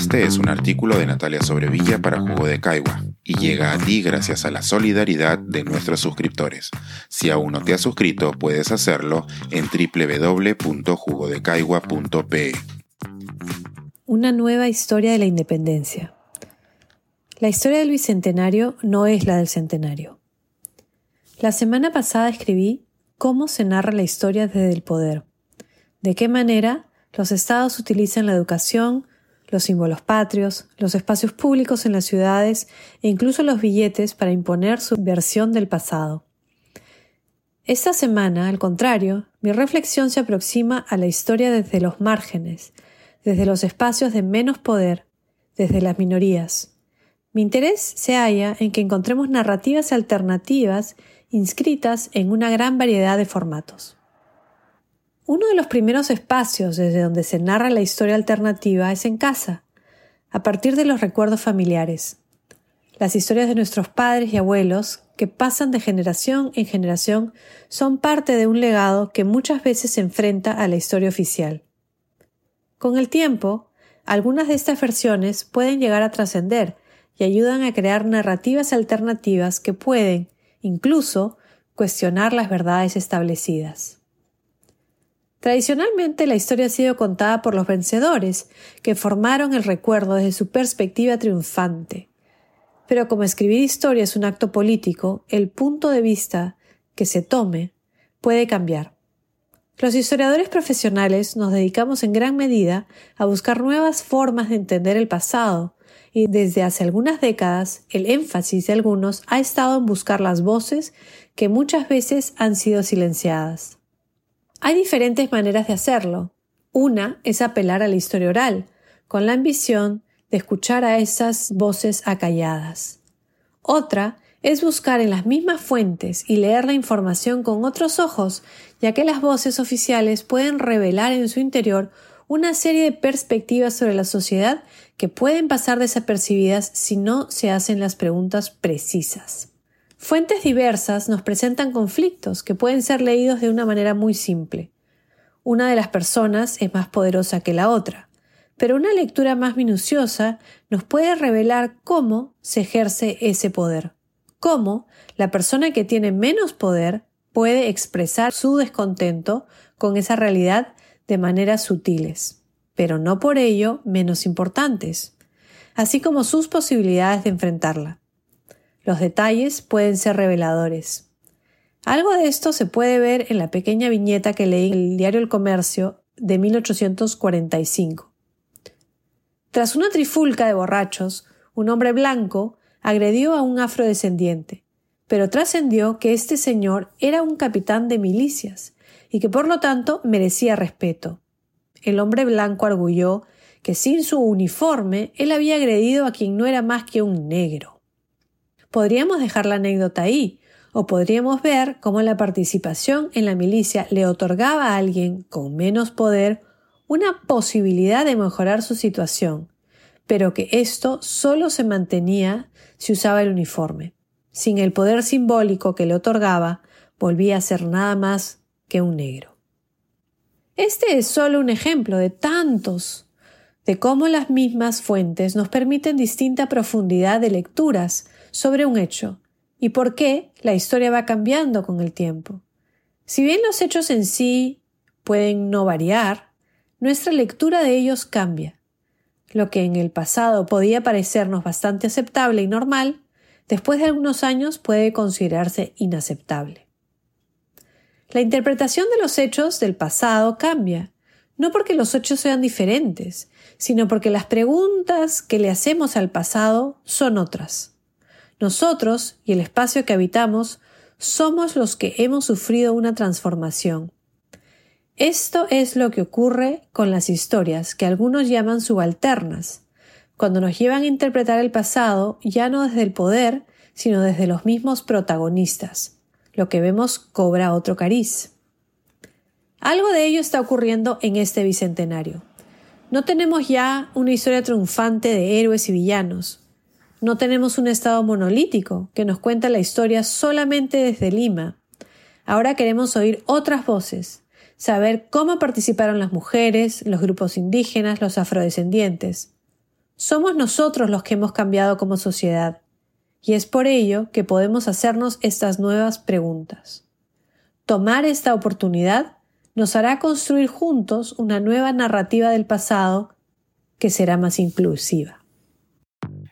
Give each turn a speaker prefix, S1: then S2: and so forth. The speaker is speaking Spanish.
S1: Este es un artículo de Natalia Sobrevilla para Jugo de Caigua y llega a ti gracias a la solidaridad de nuestros suscriptores. Si aún no te has suscrito, puedes hacerlo en www.jugodecaigua.pe.
S2: Una nueva historia de la independencia. La historia del bicentenario no es la del centenario. La semana pasada escribí cómo se narra la historia desde el poder, de qué manera los estados utilizan la educación, los símbolos patrios, los espacios públicos en las ciudades e incluso los billetes para imponer su versión del pasado. Esta semana, al contrario, mi reflexión se aproxima a la historia desde los márgenes, desde los espacios de menos poder, desde las minorías. Mi interés se halla en que encontremos narrativas alternativas inscritas en una gran variedad de formatos. Uno de los primeros espacios desde donde se narra la historia alternativa es en casa, a partir de los recuerdos familiares. Las historias de nuestros padres y abuelos, que pasan de generación en generación, son parte de un legado que muchas veces se enfrenta a la historia oficial. Con el tiempo, algunas de estas versiones pueden llegar a trascender y ayudan a crear narrativas alternativas que pueden, incluso, cuestionar las verdades establecidas. Tradicionalmente la historia ha sido contada por los vencedores, que formaron el recuerdo desde su perspectiva triunfante. Pero como escribir historia es un acto político, el punto de vista que se tome puede cambiar. Los historiadores profesionales nos dedicamos en gran medida a buscar nuevas formas de entender el pasado, y desde hace algunas décadas el énfasis de algunos ha estado en buscar las voces que muchas veces han sido silenciadas. Hay diferentes maneras de hacerlo. Una es apelar a la historia oral, con la ambición de escuchar a esas voces acalladas. Otra es buscar en las mismas fuentes y leer la información con otros ojos, ya que las voces oficiales pueden revelar en su interior una serie de perspectivas sobre la sociedad que pueden pasar desapercibidas si no se hacen las preguntas precisas. Fuentes diversas nos presentan conflictos que pueden ser leídos de una manera muy simple. Una de las personas es más poderosa que la otra, pero una lectura más minuciosa nos puede revelar cómo se ejerce ese poder, cómo la persona que tiene menos poder puede expresar su descontento con esa realidad de maneras sutiles, pero no por ello menos importantes, así como sus posibilidades de enfrentarla. Los detalles pueden ser reveladores. Algo de esto se puede ver en la pequeña viñeta que leí en el diario El Comercio de 1845. Tras una trifulca de borrachos, un hombre blanco agredió a un afrodescendiente, pero trascendió que este señor era un capitán de milicias y que por lo tanto merecía respeto. El hombre blanco arguyó que sin su uniforme él había agredido a quien no era más que un negro. Podríamos dejar la anécdota ahí, o podríamos ver cómo la participación en la milicia le otorgaba a alguien con menos poder una posibilidad de mejorar su situación, pero que esto solo se mantenía si usaba el uniforme. Sin el poder simbólico que le otorgaba, volvía a ser nada más que un negro. Este es solo un ejemplo de tantos de cómo las mismas fuentes nos permiten distinta profundidad de lecturas sobre un hecho y por qué la historia va cambiando con el tiempo. Si bien los hechos en sí pueden no variar, nuestra lectura de ellos cambia. Lo que en el pasado podía parecernos bastante aceptable y normal, después de algunos años puede considerarse inaceptable. La interpretación de los hechos del pasado cambia, no porque los hechos sean diferentes, sino porque las preguntas que le hacemos al pasado son otras. Nosotros y el espacio que habitamos somos los que hemos sufrido una transformación. Esto es lo que ocurre con las historias, que algunos llaman subalternas, cuando nos llevan a interpretar el pasado ya no desde el poder, sino desde los mismos protagonistas. Lo que vemos cobra otro cariz. Algo de ello está ocurriendo en este bicentenario. No tenemos ya una historia triunfante de héroes y villanos, no tenemos un Estado monolítico que nos cuenta la historia solamente desde Lima. Ahora queremos oír otras voces, saber cómo participaron las mujeres, los grupos indígenas, los afrodescendientes. Somos nosotros los que hemos cambiado como sociedad, y es por ello que podemos hacernos estas nuevas preguntas. Tomar esta oportunidad nos hará construir juntos una nueva narrativa del pasado que será más inclusiva.